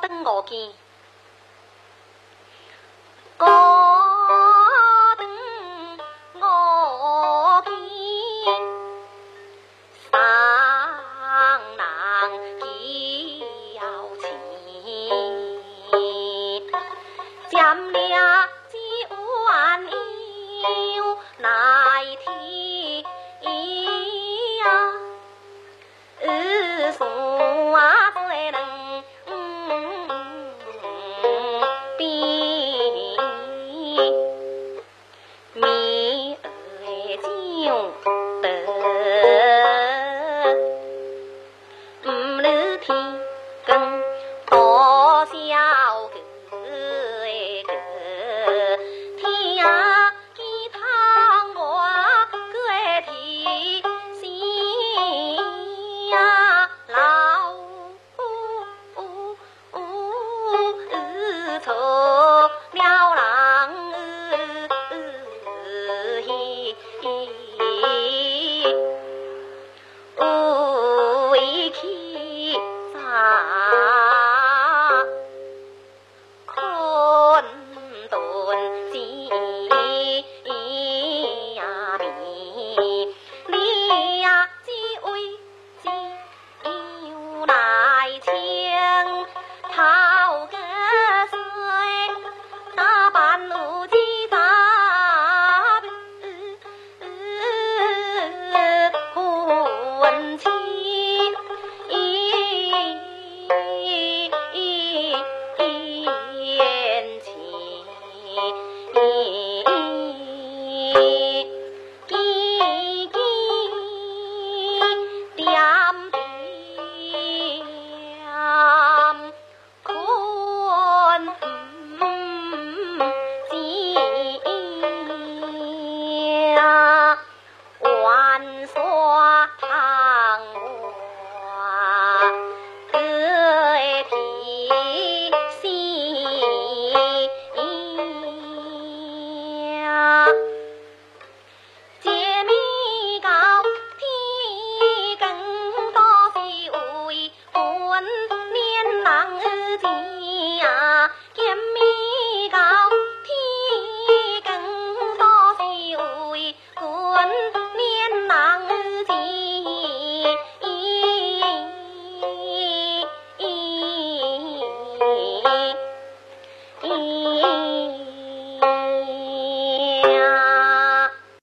等我见，五